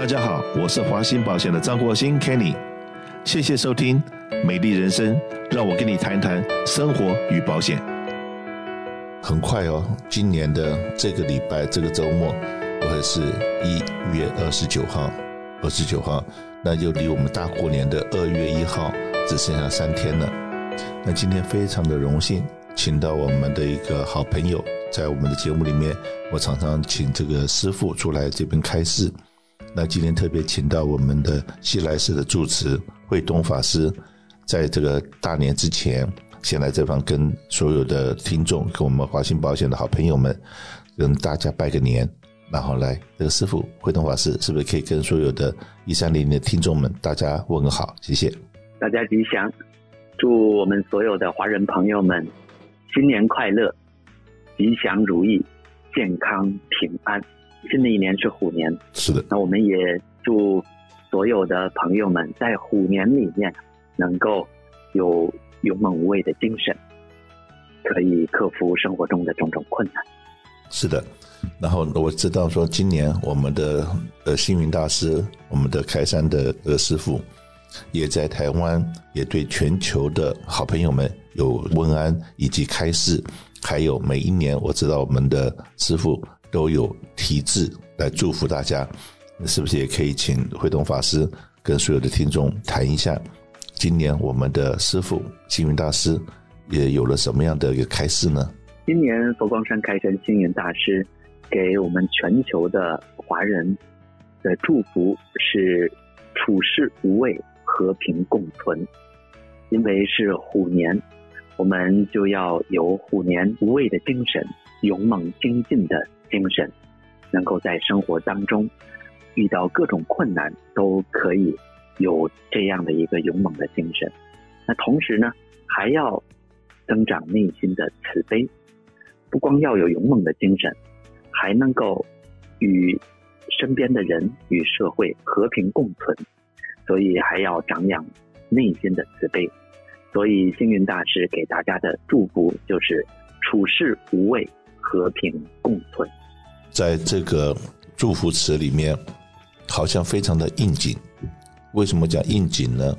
大家好，我是华鑫保险的张国兴 Kenny，谢谢收听《美丽人生》，让我跟你谈谈生活与保险。很快哦，今年的这个礼拜这个周末，会是一月二十九号，二十九号，那就离我们大过年的二月一号只剩下三天了。那今天非常的荣幸，请到我们的一个好朋友，在我们的节目里面，我常常请这个师傅出来这边开示。那今天特别请到我们的西来寺的住持慧东法师，在这个大年之前，先来这方跟所有的听众，跟我们华信保险的好朋友们，跟大家拜个年，然后来这个师傅慧东法师，是不是可以跟所有的一三零零的听众们，大家问个好？谢谢，大家吉祥，祝我们所有的华人朋友们新年快乐，吉祥如意，健康平安。新的一年是虎年，是的。那我们也祝所有的朋友们在虎年里面能够有勇猛无畏的精神，可以克服生活中的种种困难。是的。然后我知道说，今年我们的呃星云大师，我们的开山的呃师傅，也在台湾，也对全球的好朋友们有问安以及开示，还有每一年我知道我们的师傅。都有题字来祝福大家，是不是也可以请慧东法师跟所有的听众谈一下，今年我们的师傅星云大师也有了什么样的一个开示呢？今年佛光山开山星云大师给我们全球的华人的祝福是处事无畏，和平共存。因为是虎年，我们就要有虎年无畏的精神，勇猛精进的。精神能够在生活当中遇到各种困难，都可以有这样的一个勇猛的精神。那同时呢，还要增长内心的慈悲，不光要有勇猛的精神，还能够与身边的人与社会和平共存。所以还要长养内心的慈悲。所以星云大师给大家的祝福就是处事无畏。和平共存，在这个祝福词里面，好像非常的应景。为什么讲应景呢？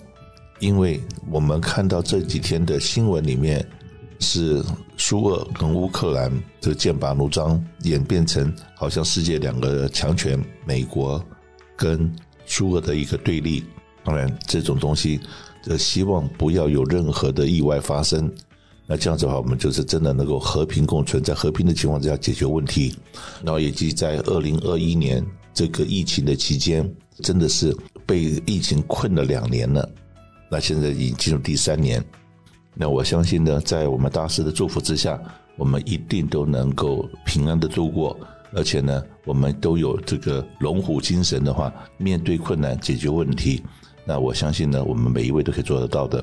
因为我们看到这几天的新闻里面，是苏俄跟乌克兰这剑拔弩张，演变成好像世界两个强权，美国跟苏俄的一个对立。当然，这种东西，呃，希望不要有任何的意外发生。那这样子的话，我们就是真的能够和平共存，在和平的情况之下解决问题。然后，以及在二零二一年这个疫情的期间，真的是被疫情困了两年了。那现在已经进入第三年。那我相信呢，在我们大师的祝福之下，我们一定都能够平安的度过。而且呢，我们都有这个龙虎精神的话，面对困难解决问题。那我相信呢，我们每一位都可以做得到的。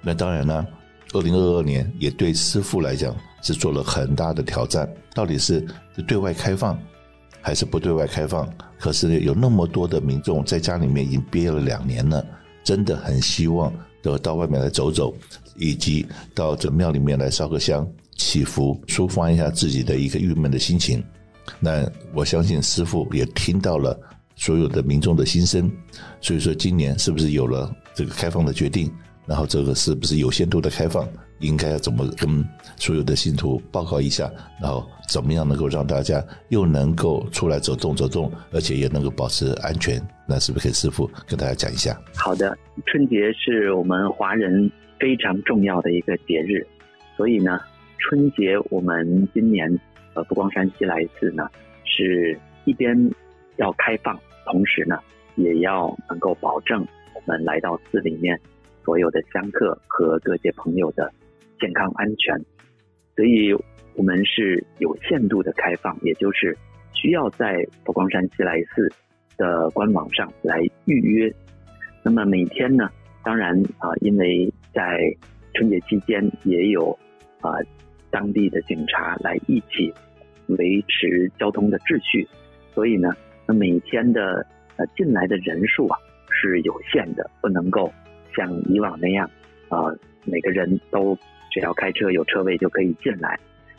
那当然呢。二零二二年也对师傅来讲是做了很大的挑战，到底是对外开放还是不对外开放？可是有那么多的民众在家里面已经憋了两年了，真的很希望都到外面来走走，以及到这庙里面来烧个香祈福，抒发一下自己的一个郁闷的心情。那我相信师傅也听到了所有的民众的心声，所以说今年是不是有了这个开放的决定？然后这个是不是有限度的开放？应该要怎么跟所有的信徒报告一下？然后怎么样能够让大家又能够出来走动走动，而且也能够保持安全？那是不是可以师傅跟大家讲一下？好的，春节是我们华人非常重要的一个节日，所以呢，春节我们今年呃不光山西来一次呢，是一边要开放，同时呢，也要能够保证我们来到寺里面。所有的香客和各界朋友的健康安全，所以我们是有限度的开放，也就是需要在佛光山西来寺的官网上来预约。那么每天呢，当然啊，因为在春节期间也有啊当地的警察来一起维持交通的秩序，所以呢，那每天的呃进来的人数啊是有限的，不能够。像以往那样，呃，每个人都只要开车有车位就可以进来，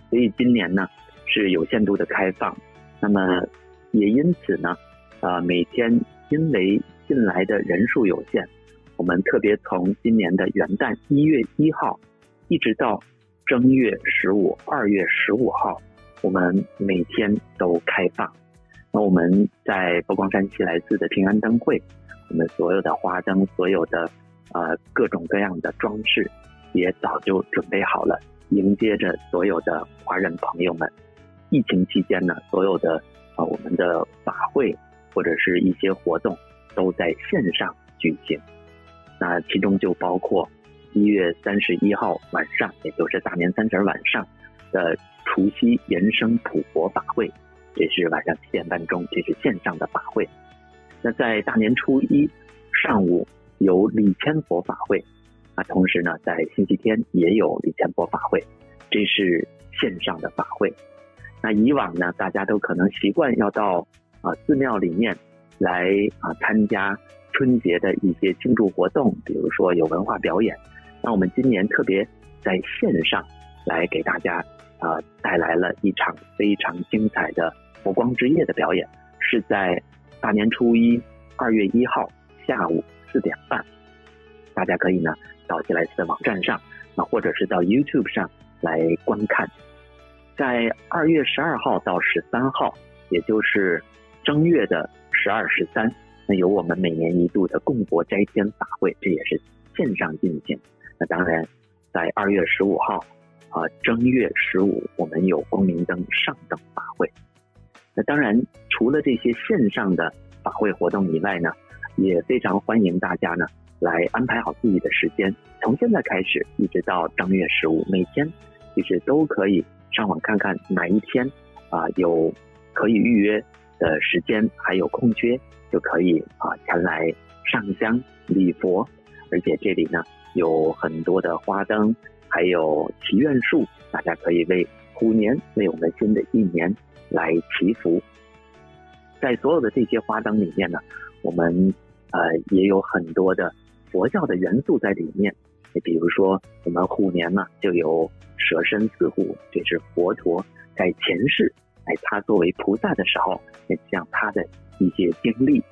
所以今年呢是有限度的开放。那么也因此呢，呃，每天因为进来的人数有限，我们特别从今年的元旦一月一号，一直到正月十五、二月十五号，我们每天都开放。那我们在佛光山西来寺的平安灯会，我们所有的花灯、所有的呃各种各样的装饰，也早就准备好了，迎接着所有的华人朋友们。疫情期间呢，所有的啊我们的法会或者是一些活动都在线上举行。那其中就包括一月三十一号晚上，也就是大年三十晚上的除夕延生普佛法会，这是晚上七点半钟，这是线上的法会。那在大年初一上午有李千佛法会，啊，同时呢在星期天也有李千佛法会，这是线上的法会。那以往呢，大家都可能习惯要到啊寺庙里面来啊参加春节的一些庆祝活动，比如说有文化表演。那我们今年特别在线上来给大家啊带来了一场非常精彩的佛光之夜的表演，是在大年初一二月一号下午四点半，大家可以呢到西来寺的网站上啊，或者是到 YouTube 上来观看。在二月十二号到十三号，也就是正月的十二、十三，那有我们每年一度的共博斋天法会，这也是线上进行。那当然，在二月十五号，啊正月十五，我们有光明灯上灯法会。那当然，除了这些线上的法会活动以外呢，也非常欢迎大家呢来安排好自己的时间，从现在开始一直到正月十五，每天其实都可以。上网看看哪一天啊有可以预约的时间，还有空缺，就可以啊前来上香礼佛。而且这里呢有很多的花灯，还有祈愿树，大家可以为虎年、为我们新的一年来祈福。在所有的这些花灯里面呢，我们呃也有很多的佛教的元素在里面。比如说，我们虎年呢就有舍身四虎，这是佛陀在前世，哎，他作为菩萨的时候，像他的一些经历。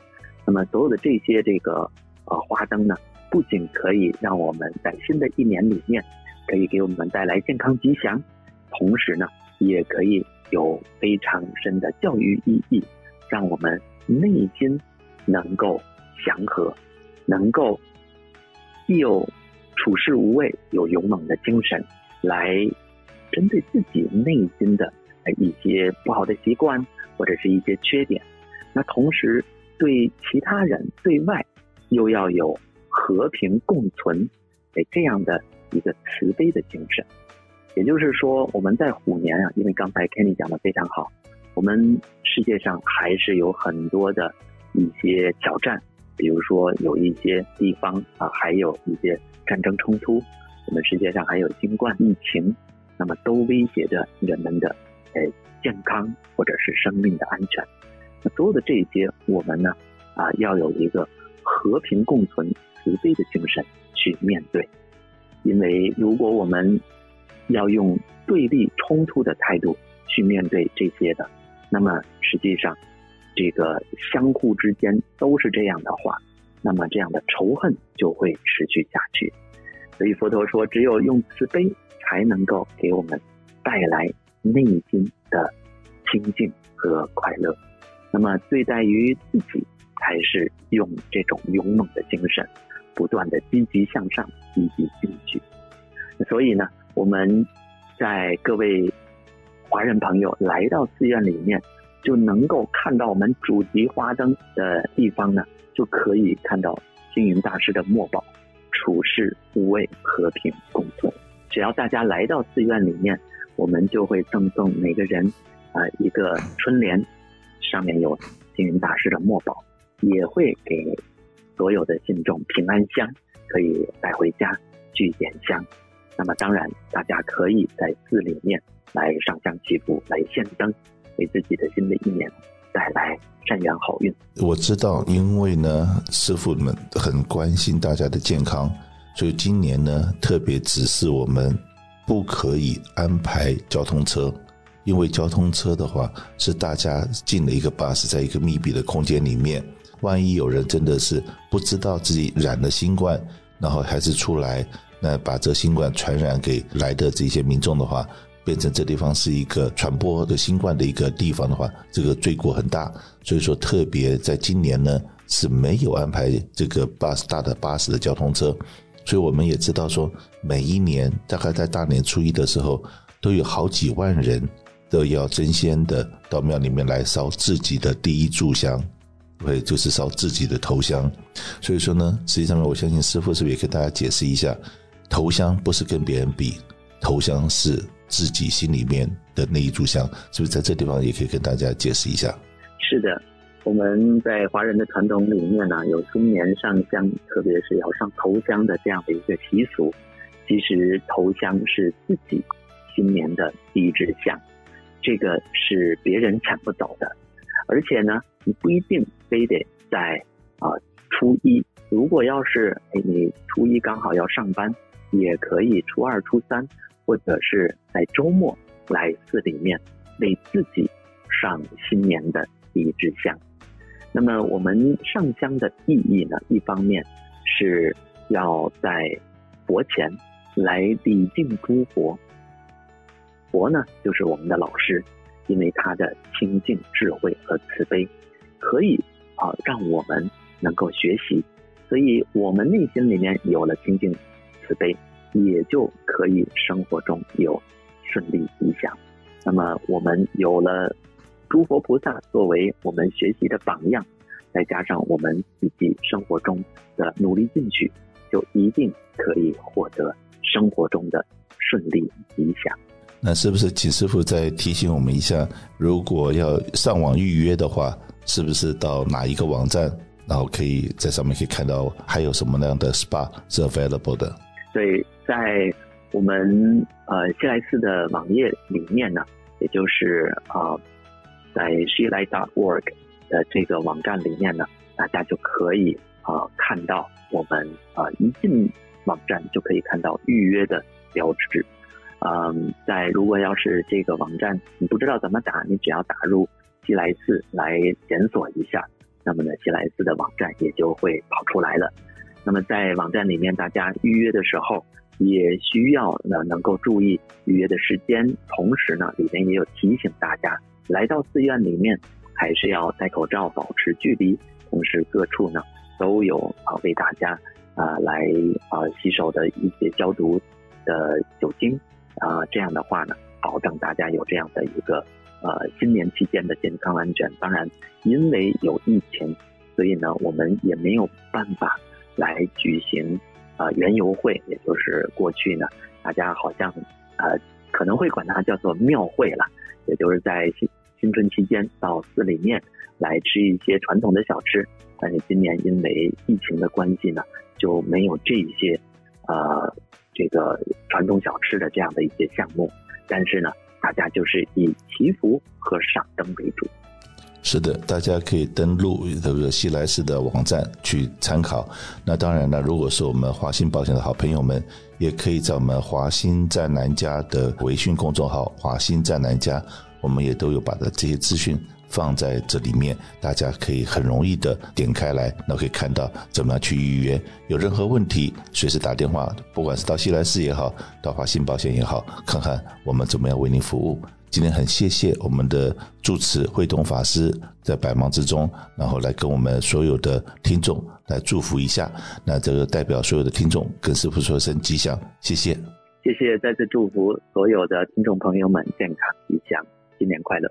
那么所有的这些这个呃花灯呢，不仅可以让我们在新的一年里面可以给我们带来健康吉祥，同时呢，也可以有非常深的教育意义，让我们内心能够祥和，能够既有。处事无畏，有勇猛的精神，来针对自己内心的一些不好的习惯或者是一些缺点，那同时对其他人对外又要有和平共存哎这样的一个慈悲的精神。也就是说，我们在虎年啊，因为刚才 Kenny 讲的非常好，我们世界上还是有很多的一些挑战。比如说，有一些地方啊，还有一些战争冲突，我们世界上还有新冠疫情，那么都威胁着人们的呃健康或者是生命的安全。那所有的这些，我们呢啊要有一个和平共存、慈悲的精神去面对。因为如果我们要用对立冲突的态度去面对这些的，那么实际上。这个相互之间都是这样的话，那么这样的仇恨就会持续下去。所以佛陀说，只有用慈悲才能够给我们带来内心的清净和快乐。那么对待于自己，才是用这种勇猛的精神，不断的积极向上，积极进取。所以呢，我们在各位华人朋友来到寺院里面。就能够看到我们主题花灯的地方呢，就可以看到星云大师的墨宝“处世无畏，和平共存”。只要大家来到寺院里面，我们就会赠送每个人啊一个春联，上面有星云大师的墨宝，也会给所有的信众平安香，可以带回家去点香。那么当然，大家可以在寺里面来上香祈福，来献灯。给自己的新的一年带来善缘好运。我知道，因为呢，师傅们很关心大家的健康，所以今年呢，特别指示我们不可以安排交通车，因为交通车的话是大家进了一个巴士，在一个密闭的空间里面，万一有人真的是不知道自己染了新冠，然后还是出来，那把这新冠传染给来的这些民众的话，变成这地方是一个传播的新冠的一个地方的话，这个罪过很大。所以说，特别在今年呢是没有安排这个巴士大的巴士的交通车，所以我们也知道说，每一年大概在大年初一的时候，都有好几万人。都要争先的到庙里面来烧自己的第一炷香，对，就是烧自己的头香。所以说呢，实际上呢，我相信师傅是不是也跟大家解释一下，头香不是跟别人比，头香是自己心里面的那一炷香，是不是在这地方也可以跟大家解释一下？是的，我们在华人的传统里面呢，有新年上香，特别是要上头香的这样的一个习俗。其实头香是自己新年的第一支香。这个是别人抢不走的，而且呢，你不一定非得在啊初一。如果要是哎你初一刚好要上班，也可以初二、初三，或者是在周末来寺里面为自己上新年的第一支香。那么我们上香的意义呢，一方面是要在佛前来礼敬诸佛。佛呢，就是我们的老师，因为他的清净智慧和慈悲，可以啊让我们能够学习，所以我们内心里面有了清净慈悲，也就可以生活中有顺利吉祥。那么我们有了诸佛菩萨作为我们学习的榜样，再加上我们自己生活中的努力进取，就一定可以获得生活中的顺利吉祥。那是不是请师傅再提醒我们一下，如果要上网预约的话，是不是到哪一个网站，然后可以在上面可以看到还有什么样的 SPA 是 available 的？对，在我们呃西来斯的网页里面呢，也就是啊在 shilai.org 的这个网站里面呢，大家就可以啊看到我们啊一进网站就可以看到预约的标志。嗯，在如果要是这个网站你不知道怎么打，你只要打入西来斯来检索一下，那么呢，西来斯的网站也就会跑出来了。那么在网站里面，大家预约的时候也需要呢能够注意预约的时间，同时呢里面也有提醒大家，来到寺院里面还是要戴口罩，保持距离，同时各处呢都有啊为大家啊来啊洗手的一些消毒的酒精。啊，这样的话呢，保证大家有这样的一个呃新年期间的健康安全。当然，因为有疫情，所以呢，我们也没有办法来举行啊园游会，也就是过去呢，大家好像呃可能会管它叫做庙会了，也就是在新新春期间到寺里面来吃一些传统的小吃。但是今年因为疫情的关系呢，就没有这些呃。这个传统小吃的这样的一些项目，但是呢，大家就是以祈福和赏灯为主。是的，大家可以登录这个西来寺的网站去参考。那当然了，如果是我们华兴保险的好朋友们，也可以在我们华兴在南家的微信公众号“华兴在南家”，我们也都有把的这些资讯。放在这里面，大家可以很容易的点开来，那可以看到怎么样去预约。有任何问题，随时打电话，不管是到西来寺也好，到华信保险也好，看看我们怎么样为您服务。今天很谢谢我们的住持慧东法师在百忙之中，然后来跟我们所有的听众来祝福一下。那这个代表所有的听众跟师傅说声吉祥，谢谢，谢谢，再次祝福所有的听众朋友们健康吉祥，新年快乐。